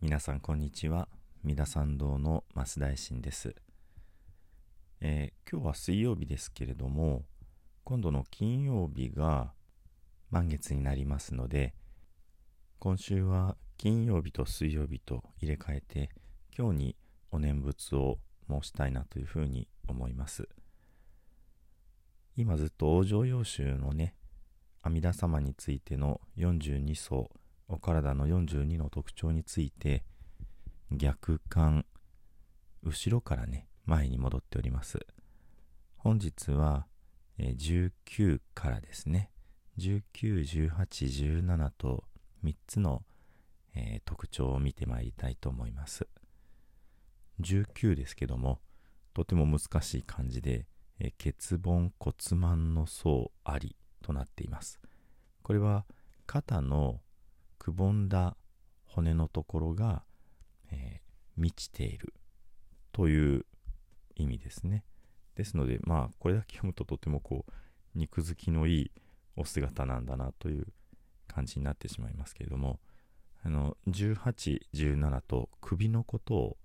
皆さんこんにちは。三田参道の増大臣です、えー、今日は水曜日ですけれども今度の金曜日が満月になりますので今週は金曜日と水曜日と入れ替えて今日にお念仏を申したいなというふうに思います。今ずっと往生要集のね阿弥陀様についての42層お体の42の特徴について逆感後ろからね前に戻っております。本日は19からですね。191817と3つの、えー、特徴を見てまいりたいと思います。19ですけどもとても難しい漢字で、えー、欠盆骨盤の層ありとなっています。これは肩のくぼんだ骨のところが、えー、満ちているという意味ですね。ですので、まあ、これだけ読むととてもこう、肉付きのいいお姿なんだなという感じになってしまいますけれども、あの、18、17と首のことを、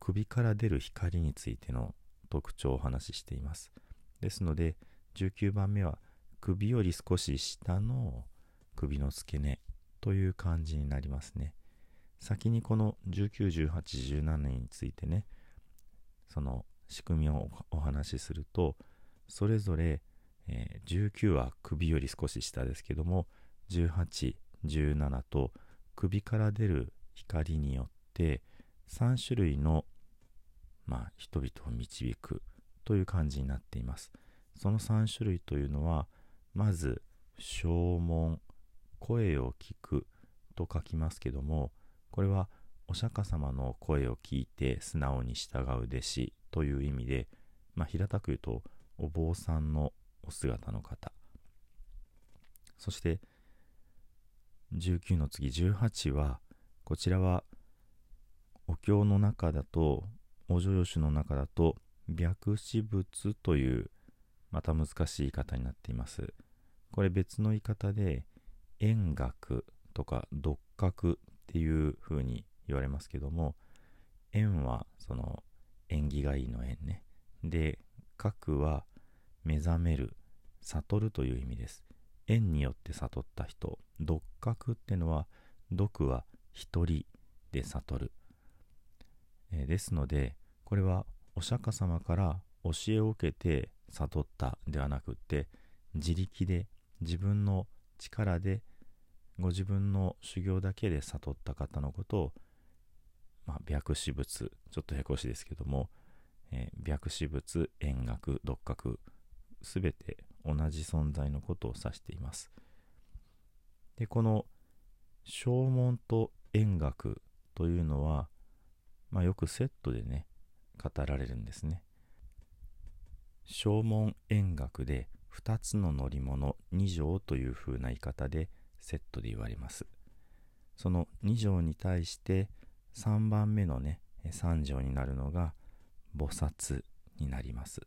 首から出る光についての特徴をお話ししています。ですので、19番目は首より少し下の首の付け根という感じになりますね。先にこの19、18、17年についてね、その仕組みをお話しすると、それぞれ、えー、19は首より少し下ですけども、18、17と首から出る光によって3種類の、まあ、人々を導くという感じになっています。その3種類というのは、まず、正門、声を聞くと書きますけどもこれはお釈迦様の声を聞いて素直に従う弟子という意味で、まあ、平たく言うとお坊さんのお姿の方。そして19の次18はこちらはお経の中だとお女用の中だと白紙仏というまた難しい言い方になっています。これ別の言い方で円学とか独角っていう風に言われますけども円はその縁起がいいの縁ね。で角は目覚める悟るという意味です。縁によって悟った人独角ってのは独は一人で悟る、え、ですのでこれはお釈迦様から教えを受けて悟ったではなくって自力で自分の力でご自分の修行だけで悟った方のことを、まあ、白紙仏ちょっとへこしですけども、えー、白紙仏円学独角すべて同じ存在のことを指しています。でこの正門と円学というのは、まあ、よくセットでね語られるんですね。正門円学で2つの乗り物2乗という風な言い方でセットで言われます。その2乗に対して3番目のね3乗になるのが菩薩になります。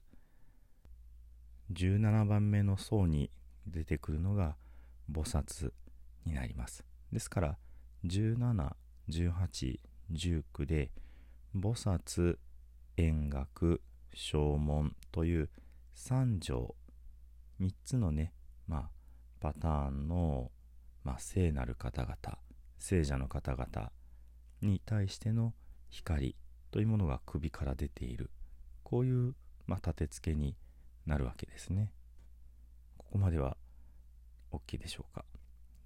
17番目の層に出てくるのが菩薩になります。ですから17、18、19で菩薩、円覚、正門という3条3つのね、まあ、パターンの、まあ、聖なる方々聖者の方々に対しての光というものが首から出ている。こういう、まあ、立て付けになるわけですね。ここまでは OK でしょうか。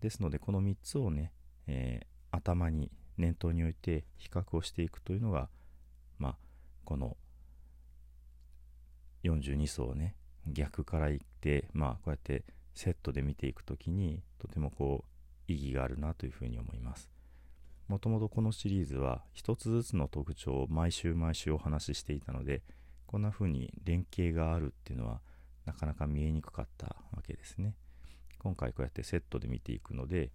ですのでこの3つをね、えー、頭に念頭に置いて比較をしていくというのがまあこの42層をね逆からいって、まあ、こうやってセットで見ていくときにとてもこう意義があるなというふうに思います。もともとこのシリーズは一つずつの特徴を毎週毎週お話ししていたのでこんな風に連携があるっていうのはなかなか見えにくかったわけですね。今回こうやってセットで見ていくので、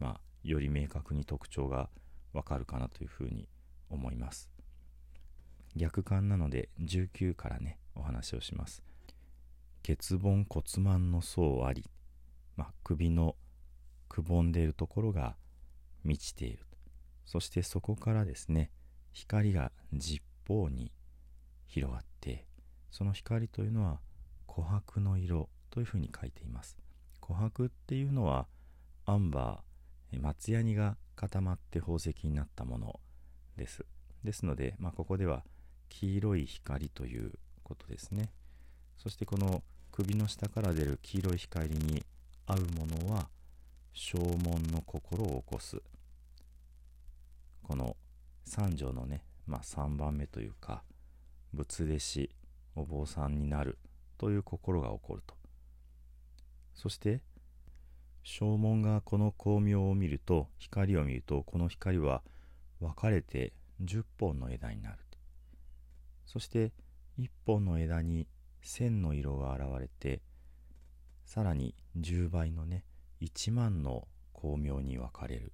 まあ、より明確に特徴がわかるかなというふうに思います。逆感なので19からねお話をします。欠盆骨盤の層あり、まあ、首のくぼんでいるところが満ちている。そしてそこからですね光が十方に広がってその光というのは琥珀の色というふうに書いています。琥珀っていうのはアンバー松ヤニが固まって宝石になったものです。ですので、まあ、ここでは黄色い光ということですね。そしてこの首の下から出る黄色い光に合うものは正門の心を起こす。この三条のね、まあ、3番目というか仏弟子お坊さんになるという心が起こると。そして正門がこの光明を見ると光を見るとこの光は分かれて10本の枝になるそして1本の枝に線の色が現れてさらに10倍のね1万の光明に分かれる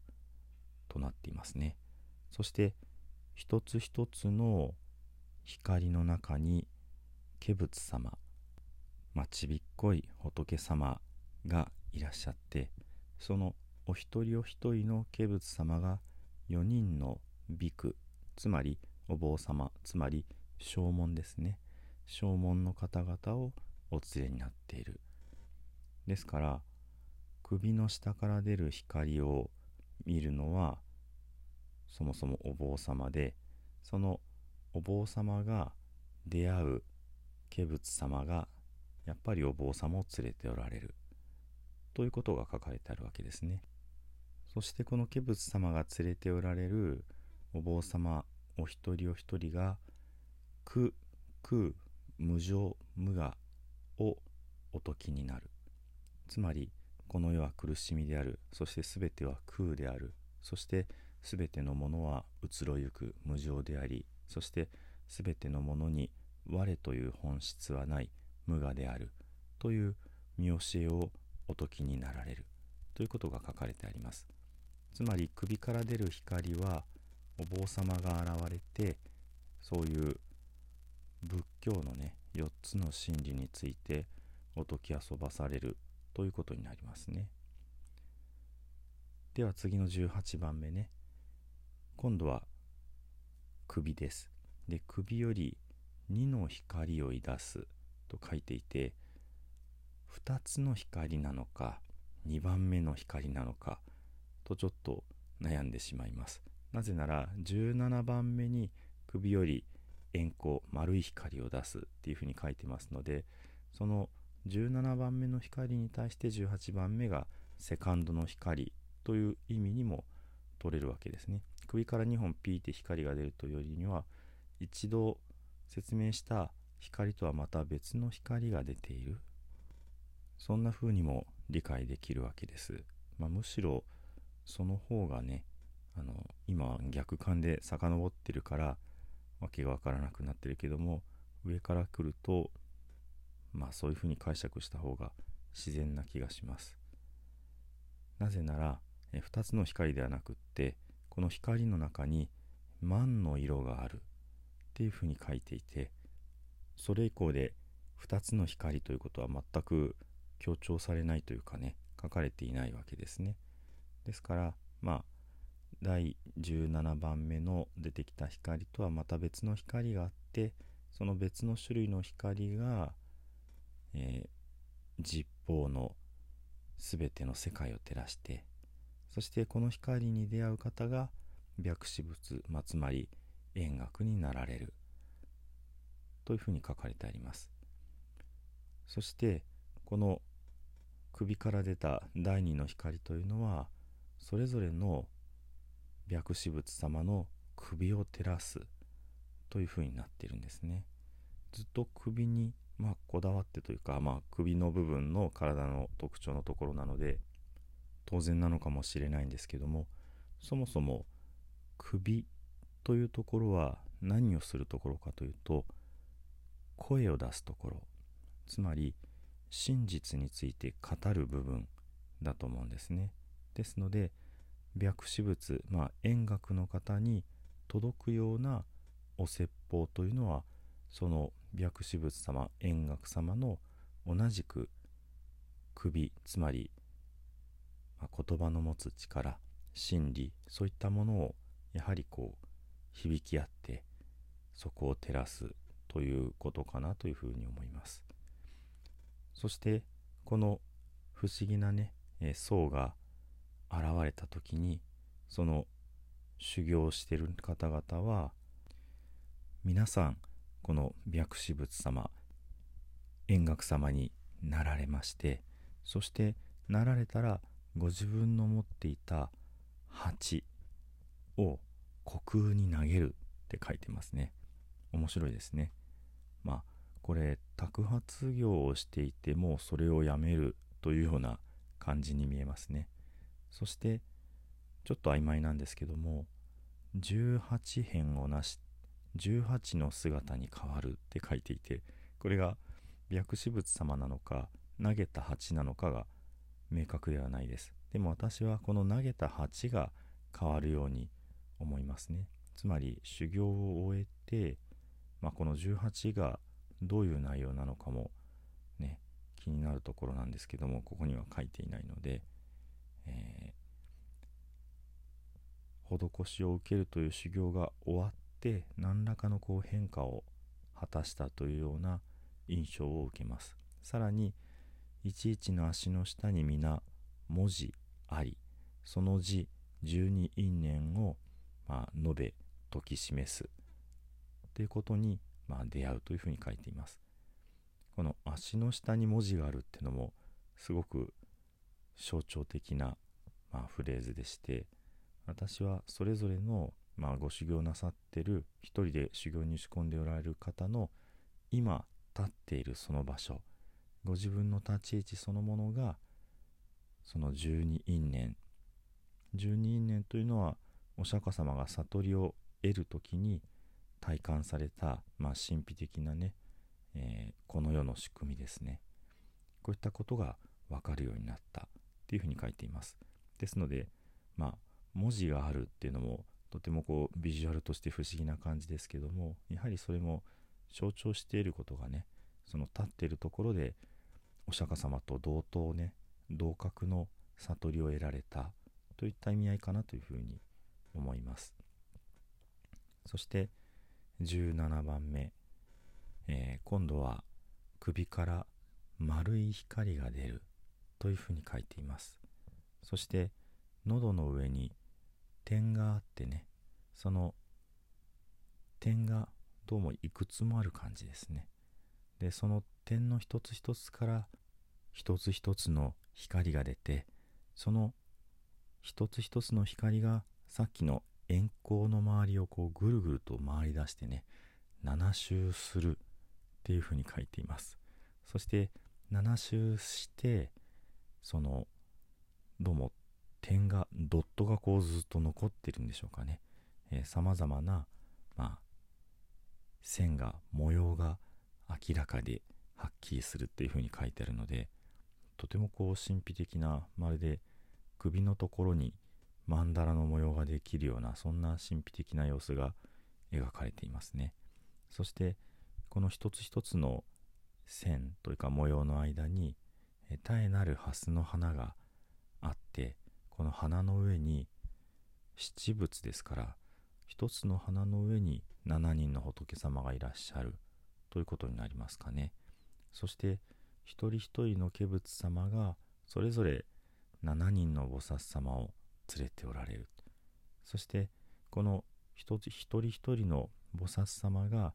となっていますね。そして一つ一つの光の中に化仏様、まあ、ちびっこい仏様がいらっしゃってそのお一人お一人の化仏様が4人のビクつまりお坊様つまり正門ですね。正門の方々をお連れになっている。ですから首の下から出る光を見るのはそもそもお坊様でそのお坊様が出会う化仏様がやっぱりお坊様を連れておられる。ということが書かれてあるわけですね。そしてこの化仏様が連れておられるお坊様お一人お一人が苦空無常無我をお解きになる。つまりこの世は苦しみである。そして全ては空である。そして全てのものは移ろゆく無常であり。そして全てのものに我という本質はない無我である。という見教えをお解きになられる。ということが書かれてあります。つまり首から出る光はお坊様が現れてそういう仏教のね4つの真理についてお解き遊ばされるということになりますね。では次の18番目ね。今度は首です。で首より2の光をいだすと書いていて2つの光なのか2番目の光なのかとちょっと悩んでしまいます。なぜなら17番目に首より円光丸い光を出すっていうふうに書いてますのでその17番目の光に対して18番目がセカンドの光という意味にも取れるわけですね。首から2本ピーって光が出るというよりには一度説明した光とはまた別の光が出ている。そんな風にも理解できるわけです、まあ、むしろその方がねあの今逆感で遡ってるからわけがわからなくなってるけども上から来るとまあそういうふうに解釈した方が自然な気がします。なぜならえ2つの光ではなくってこの光の中に万の色があるっていうふうに書いていてそれ以降で2つの光ということは全く強調されないというかね書かれていないわけですね。ですからまあ第17番目の出てきた光とはまた別の光があってその別の種類の光が、えー、実法の全ての世界を照らしてそしてこの光に出会う方が白紙仏、まあ、つまり円覚になられる。というふうに書かれてあります。そしてこの首から出た第二の光というのはそれぞれの白紙仏様の首を照らすというふうになっているんですね。ずっと首にまあこだわってというかまあ首の部分の体の特徴のところなので当然なのかもしれないんですけどもそもそも首というところは何をするところかというと声を出すところ。つまり真実について語る部分だと思うんですね。ですので白紙仏、まあ、円楽の方に届くようなお説法というのはその白紙仏様円楽様の同じく首つまり、まあ、言葉の持つ力真理そういったものをやはりこう響き合ってそこを照らすということかなというふうに思います。そしてこの不思議なね、え層が現れた時にその修行してる方々は皆さんこの白紙仏様円覚様になられましてそしてなられたらご自分の持っていた鉢を虚空に投げるって書いてますね。面白いですね。まあこれ托発業をしていてもそれをやめるというような感じに見えますね。そしてちょっと曖昧なんですけども18辺をなし18の姿に変わるって書いていてこれが白紙仏様なのか投げた鉢なのかが明確ではないです。でも私はこの投げた鉢が変わるように思いますね。つまり修行を終えて、まあ、この18がどういう内容なのかもね気になるところなんですけどもここには書いていないので、えー、施しを受けるという修行が終わって何らかのこう変化を果たしたというような印象を受けます。さらに11の足の下に皆文字ありその字十二因縁を、まあ、述べ解き示す。ということに、まあ、出会うというふうに書いています。この足の下に文字があるっていうのもすごく象徴的な、まあ、フレーズでして私はそれぞれの、まあ、ご修行なさってる一人で修行に仕込んでおられる方の今立っているその場所ご自分の立ち位置そのものがその十二因縁。十二因縁というのはお釈迦様が悟りを得る時に体感された、まあ、神秘的なね、えー、この世の仕組みですね。こういったことが分かるようになった。っていうふうに書いています。ですのでまあ文字があるっていうのもとてもこうビジュアルとして不思議な感じですけどもやはりそれも象徴していることがねその立っているところでお釈迦様と同等ね同格の悟りを得られたといった意味合いかなというふうに思います。そして17番目、えー、今度は首から丸い光が出る。というふうに書いています。そして喉の上に点があってねその点がどうもいくつもある感じですね。でその点の一つ一つから一つ一つの光が出てその一つ一つの光がさっきの円光の周りをこうぐるぐると回り出してね7周するっていうふうに書いています。そして7周してそのどうも点がドットがこうずっと残ってるんでしょうかね。さまざまな、まあ、線が模様が明らかではっきりするっていうふうに書いてあるのでとてもこう神秘的なまるで首のところに曼荼羅の模様ができるようなそんな神秘的な様子が描かれていますね。そしてこの一つ一つの線というか模様の間に絶えなる蓮の花があってこの花の上に七仏ですから一つの花の上に7人の仏様がいらっしゃるということになりますかね。そして一人一人の化仏様がそれぞれ7人の菩薩様を連れておられる。そしてこの一人一人の菩薩様が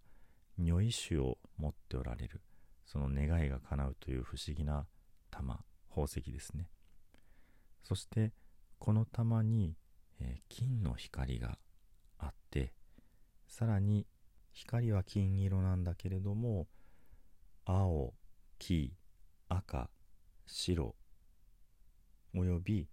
如意種を持っておられる。その願いが叶うという不思議な玉宝石ですね。そしてこの玉に、えー、金の光があってさらに光は金色なんだけれども青黄赤白および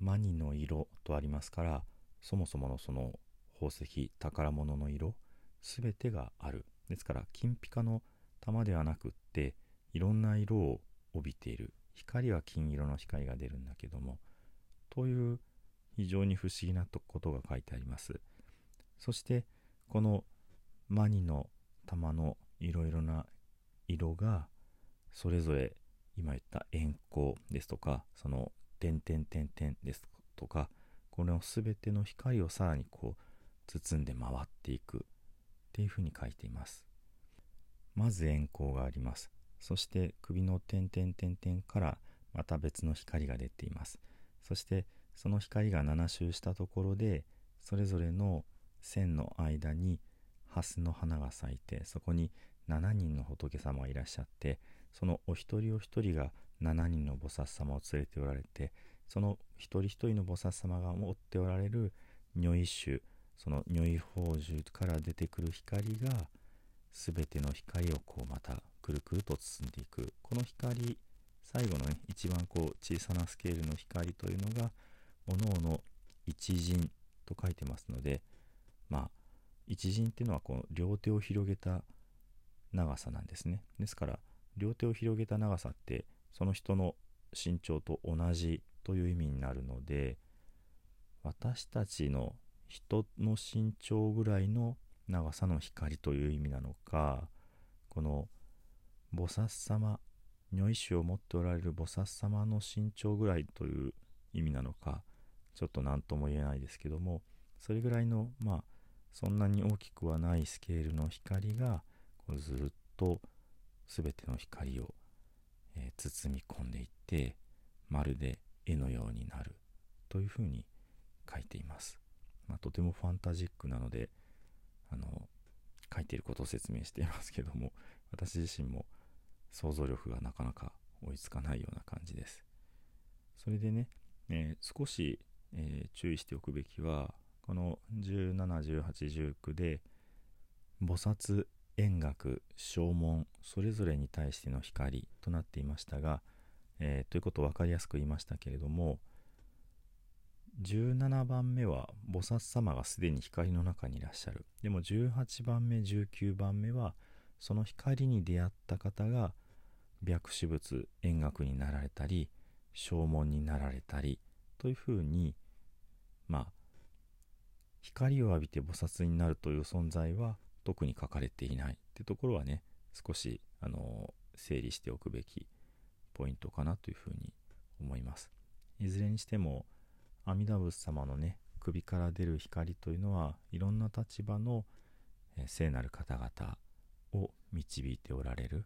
マニの色とありますからそもそものその宝石宝物の色全てがある。ですから金ピカの玉ではなくっていろんな色を帯びている。光は金色の光が出るんだけどもという非常に不思議なことが書いてあります。そしてこのマニの玉のいろいろな色がそれぞれ今言った円光ですとかその点々点々ですとかこの全ての光をさらにこう包んで回っていくっていうふうに書いています。まず円光があります。そして首の点々点々からまた別の光が出ています。そしてその光が7周したところでそれぞれの線の間に蓮の花が咲いてそこに7人の仏様がいらっしゃってそのお一人お一人が7人の菩薩様を連れておられてその一人一人の菩薩様が持っておられる如意種その如意宝珠から出てくる光が全ての光をこうまたくるくると包んでいく。この光最後のね一番こう小さなスケールの光というのがおのおの一陣と書いてますのでまあ一陣っていうのはこの両手を広げた長さなんですね。ですから両手を広げた長さってその人の身長と同じという意味になるので私たちの人の身長ぐらいの長さの光という意味なのかこの菩薩様如意種を持っておられる菩薩様の身長ぐらいという意味なのかちょっと何とも言えないですけどもそれぐらいのまあそんなに大きくはないスケールの光がこうずっと全ての光を、えー、包み込んでいってまるで絵のようになるというふうに書いています、まあ、とてもファンタジックなのであの書いていることを説明していますけども私自身も想像力がなかなか追いつかないような感じです。それでね、えー、少し、えー、注意しておくべきはこの171819で菩薩円覚正門それぞれに対しての光となっていましたが、えー、ということを分かりやすく言いましたけれども17番目は菩薩様がすでに光の中にいらっしゃる。でも18番目19番目はその光に出会った方が白紙仏円覚になられたり正門になられたりというふうにまあ光を浴びて菩薩になるという存在は特に書かれていないってところはね少しあの整理しておくべきポイントかなというふうに思います。いずれにしても阿弥陀仏様のね首から出る光というのはいろんな立場の、聖なる方々を導いておられる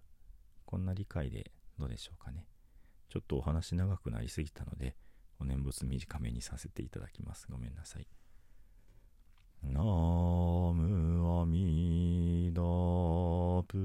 こんな理解でどうでしょうかね。ちょっとお話長くなりすぎたのでお念仏短めにさせていただきます。ごめんなさいナムアミダプ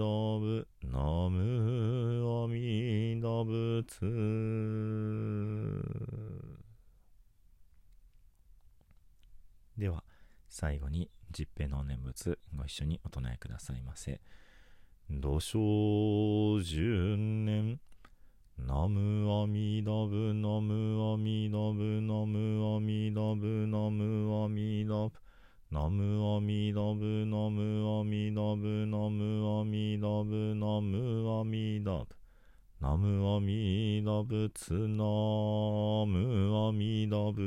どぶ、ナムアミダ仏。では、最後に、十平の念仏、ご一緒にお唱えくださいませ。土生十年、ナムアミダブ、ナムアミダブ、ナムアミダブ、ナムアミダブ。ナムアミダブナムアミダブナムアミダブナムアミダブナムアミダブツナムアミダブ